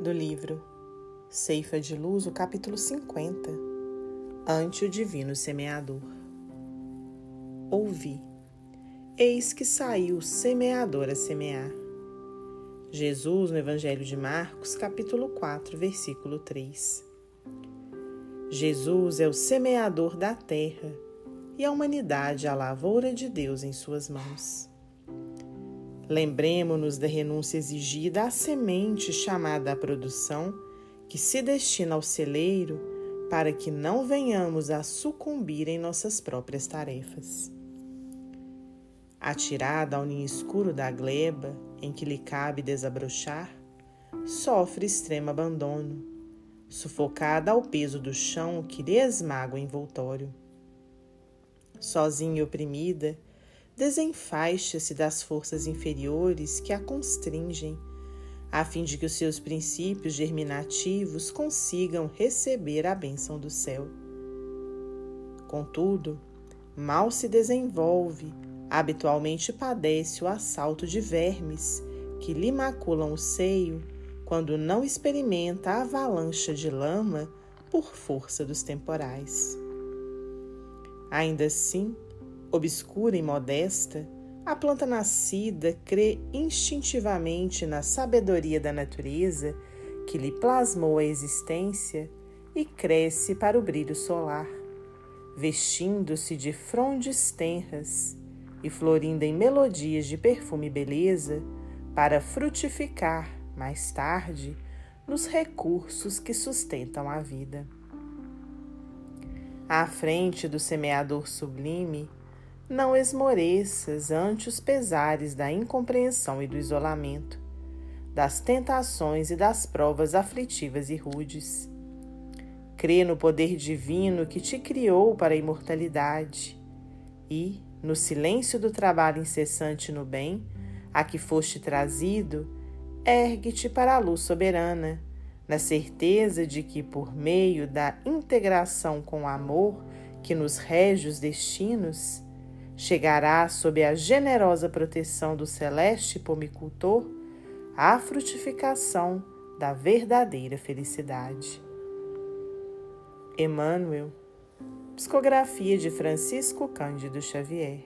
do livro Ceifa de Luz, o capítulo 50 Ante o Divino Semeador. Ouvi, eis que saiu o semeador a semear. Jesus, no Evangelho de Marcos, capítulo 4, versículo 3. Jesus é o semeador da terra e a humanidade a lavoura de Deus em suas mãos. Lembremos-nos da renúncia exigida à semente chamada à produção, que se destina ao celeiro, para que não venhamos a sucumbir em nossas próprias tarefas. Atirada ao ninho escuro da gleba, em que lhe cabe desabrochar, sofre extremo abandono, sufocada ao peso do chão que lhe esmaga o envoltório. Sozinha e oprimida, desenfaixa-se das forças inferiores que a constringem, a fim de que os seus princípios germinativos consigam receber a bênção do céu. Contudo, mal se desenvolve, habitualmente padece o assalto de vermes que lhe maculam o seio quando não experimenta a avalanche de lama por força dos temporais. Ainda assim, Obscura e modesta, a planta nascida crê instintivamente na sabedoria da natureza que lhe plasmou a existência e cresce para o brilho solar, vestindo-se de frondes tenras e florindo em melodias de perfume e beleza para frutificar, mais tarde, nos recursos que sustentam a vida. À frente do semeador sublime, não esmoreças ante os pesares da incompreensão e do isolamento, das tentações e das provas aflitivas e rudes. Crê no poder divino que te criou para a imortalidade e, no silêncio do trabalho incessante no bem, a que foste trazido, ergue-te para a luz soberana, na certeza de que, por meio da integração com o amor que nos rege os destinos, chegará sob a generosa proteção do celeste pomicultor a frutificação da verdadeira felicidade. Emmanuel, psicografia de Francisco Cândido Xavier.